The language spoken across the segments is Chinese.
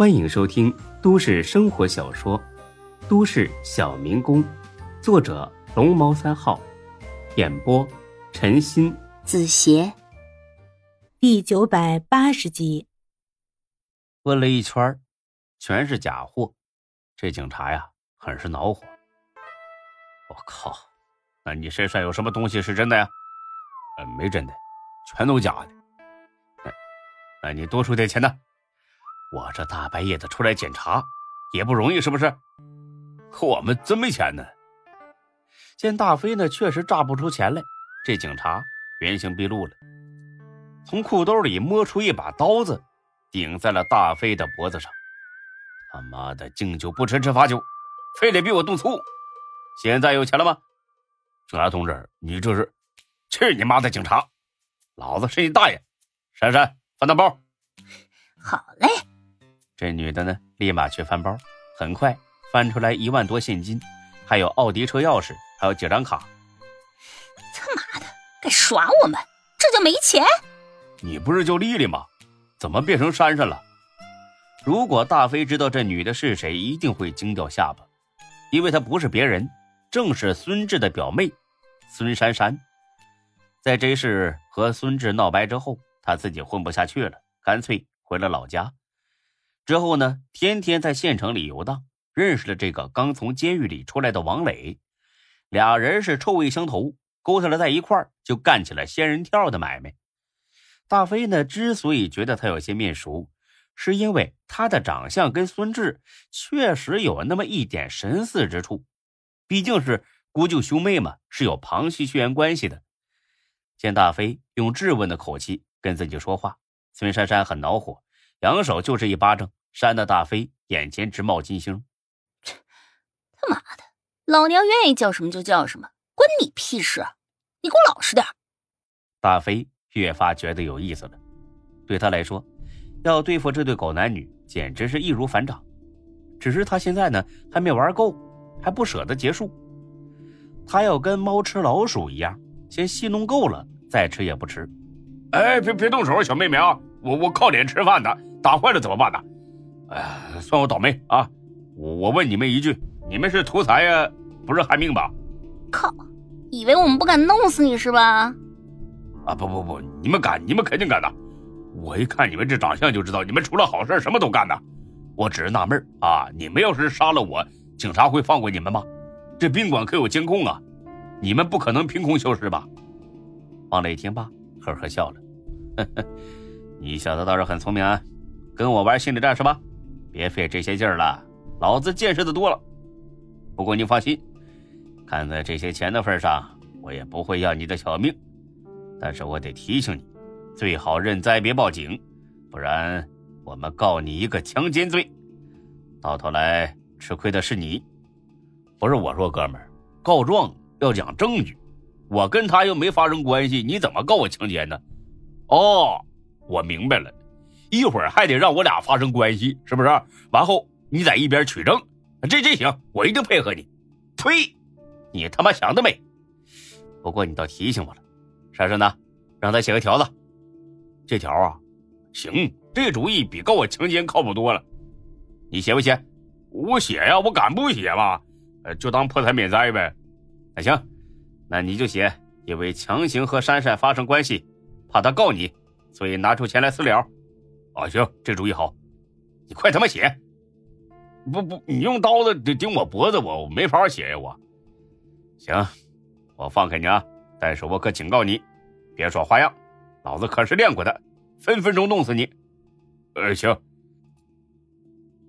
欢迎收听都市生活小说《都市小民工》，作者龙猫三号，演播陈鑫、子邪，第九百八十集。问了一圈，全是假货，这警察呀，很是恼火。我靠，那你身上有什么东西是真的呀？呃，没真的，全都假的。那，那你多出点钱呢？我这大半夜的出来检查，也不容易，是不是？可我们真没钱呢。见大飞呢，确实诈不出钱来，这警察原形毕露了，从裤兜里摸出一把刀子，顶在了大飞的脖子上。他妈的，敬酒不吃吃罚酒，非得逼我动粗。现在有钱了吗？警察同志，你这是？去你妈的警察！老子是你大爷！珊珊，翻大包。好嘞。这女的呢，立马去翻包，很快翻出来一万多现金，还有奥迪车钥匙，还有几张卡。他妈的，敢耍我们？这就没钱？你不是叫丽丽吗？怎么变成珊珊了？如果大飞知道这女的是谁，一定会惊掉下巴，因为她不是别人，正是孙志的表妹孙珊珊。在这事和孙志闹掰之后，她自己混不下去了，干脆回了老家。之后呢，天天在县城里游荡，认识了这个刚从监狱里出来的王磊，俩人是臭味相投，勾搭了在一块儿，就干起了仙人跳的买卖。大飞呢，之所以觉得他有些面熟，是因为他的长相跟孙志确实有那么一点神似之处，毕竟是姑舅兄妹嘛，是有旁系血缘关系的。见大飞用质问的口气跟自己说话，孙珊珊很恼火，扬手就是一巴掌，扇的大飞眼前直冒金星。他妈的，老娘愿意叫什么就叫什么，关你屁事！你给我老实点。大飞越发觉得有意思了，对他来说，要对付这对狗男女简直是易如反掌。只是他现在呢还没玩够，还不舍得结束，他要跟猫吃老鼠一样。先戏弄够了，再吃也不迟。哎，别别动手，小妹妹啊！我我靠脸吃饭的，打坏了怎么办呢？哎呀，算我倒霉啊！我我问你们一句，你们是图财呀，不是害命吧？靠！以为我们不敢弄死你是吧？啊不不不，你们敢，你们肯定敢的！我一看你们这长相就知道，你们除了好事什么都干的。我只是纳闷啊，你们要是杀了我，警察会放过你们吗？这宾馆可有监控啊！你们不可能凭空消失吧？王磊听罢，呵呵笑了：“呵呵，你小子倒是很聪明啊，跟我玩心理战是吧？别费这些劲儿了，老子见识的多了。不过你放心，看在这些钱的份上，我也不会要你的小命。但是我得提醒你，最好认栽别报警，不然我们告你一个强奸罪，到头来吃亏的是你。不是我说，哥们儿，告状。”要讲证据，我跟他又没发生关系，你怎么告我强奸呢？哦，我明白了，一会儿还得让我俩发生关系，是不是？完后你在一边取证，这这行，我一定配合你。呸！你他妈想得美！不过你倒提醒我了，珊珊呢？让他写个条子。这条啊，行，这主意比告我强奸靠谱多了。你写不写？我写呀，我敢不写吗？呃，就当破财免灾呗。那行，那你就写，因为强行和珊珊发生关系，怕他告你，所以拿出钱来私了。啊，行，这主意好，你快他妈写！不不，你用刀子顶顶我脖子，我我没法写呀，我。行，我放开你啊，但是我可警告你，别耍花样，老子可是练过的，分分钟弄死你。呃，行。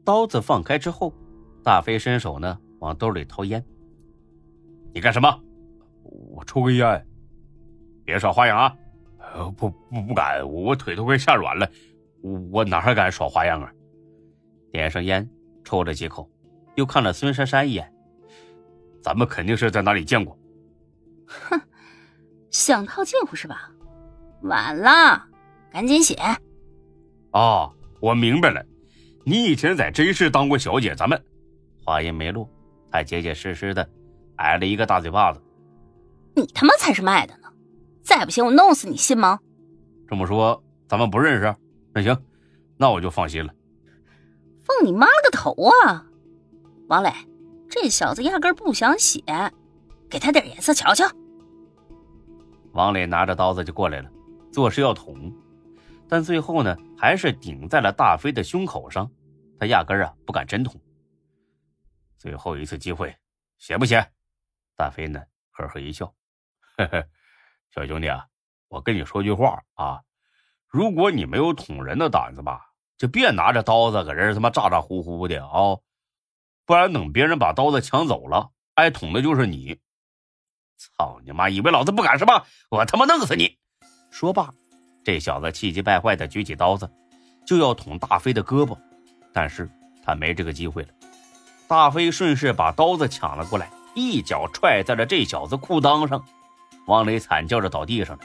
刀子放开之后，大飞伸手呢，往兜里掏烟。你干什么？我抽根烟。别耍花样啊！呃不不不敢，我腿都快吓软了，我哪还敢耍花样啊？点上烟，抽了几口，又看了孙珊珊一眼。咱们肯定是在哪里见过。哼，想套近乎是吧？晚了，赶紧写。哦，我明白了，你以前在真市当过小姐，咱们。话音没落，他结结实实的。挨了一个大嘴巴子，你他妈才是卖的呢！再不行我弄死你，信吗？这么说咱们不认识？那行，那我就放心了。放你妈了个头啊！王磊，这小子压根不想写，给他点颜色瞧瞧。王磊拿着刀子就过来了，作势要捅，但最后呢，还是顶在了大飞的胸口上。他压根啊不敢真捅。最后一次机会，写不写？大飞呢呵呵一笑，呵呵，小兄弟啊，我跟你说句话啊，如果你没有捅人的胆子吧，就别拿着刀子搁这他妈咋咋呼呼的啊，不然等别人把刀子抢走了，挨捅的就是你。操你妈！以为老子不敢是吧？我他妈弄死你！说罢，这小子气急败坏的举起刀子，就要捅大飞的胳膊，但是他没这个机会了。大飞顺势把刀子抢了过来，一脚踹在了这小子裤裆上，王磊惨叫着倒地上了。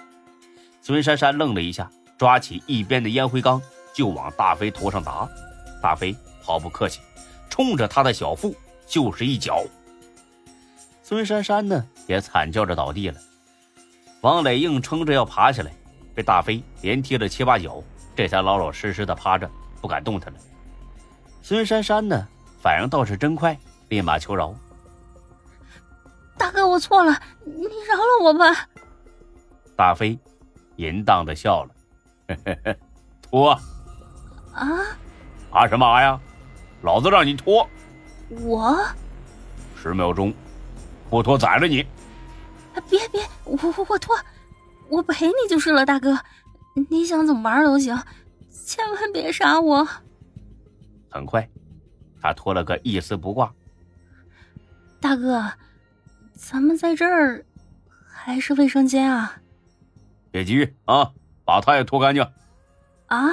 孙珊珊愣了一下，抓起一边的烟灰缸就往大飞头上砸。大飞毫不客气，冲着他的小腹就是一脚。孙珊珊呢，也惨叫着倒地了。王磊硬撑着要爬起来，被大飞连踢了七八脚，这才老老实实的趴着，不敢动弹了。孙珊珊呢，反应倒是真快，立马求饶：“大哥，我错了，你饶了我吧。”大飞淫荡的笑了：“ 脱啊啊什么啊呀？老子让你脱！我十秒钟。”不脱宰了你！别别，我我我脱，我陪你就是了，大哥，你想怎么玩都行，千万别杀我。很快，他脱了个一丝不挂。大哥，咱们在这儿还是卫生间啊？别急啊，把他也拖干净。啊？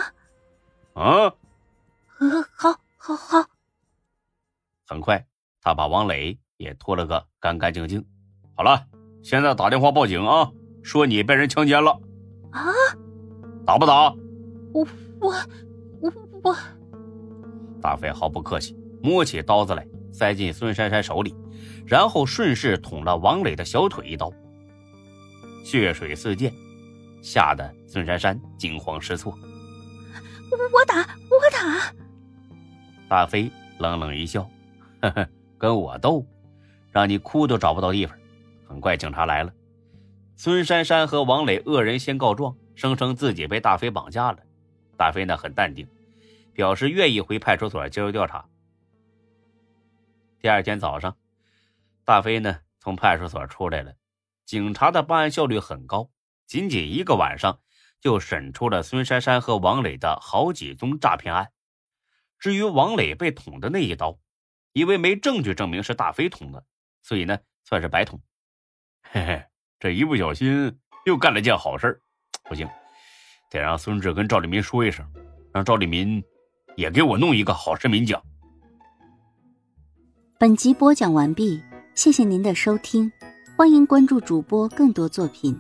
啊？好，好，好。很快，他把王磊。也拖了个干干净净。好了，现在打电话报警啊！说你被人强奸了。啊？打不打？我我我我。大飞毫不客气，摸起刀子来，塞进孙珊珊手里，然后顺势捅了王磊的小腿一刀，血水四溅，吓得孙珊珊惊慌失措。我打我打！大飞冷冷一笑，呵呵，跟我斗？让你哭都找不到地方。很快，警察来了。孙珊珊和王磊恶人先告状，声称自己被大飞绑架了。大飞呢很淡定，表示愿意回派出所接受调查。第二天早上，大飞呢从派出所出来了。警察的办案效率很高，仅仅一个晚上就审出了孙珊珊和王磊的好几宗诈骗案。至于王磊被捅的那一刀，因为没证据证明是大飞捅的。所以呢，算是白捅。嘿嘿，这一不小心又干了件好事不行，得让孙志跟赵立民说一声，让赵立民也给我弄一个好市民奖。本集播讲完毕，谢谢您的收听，欢迎关注主播更多作品。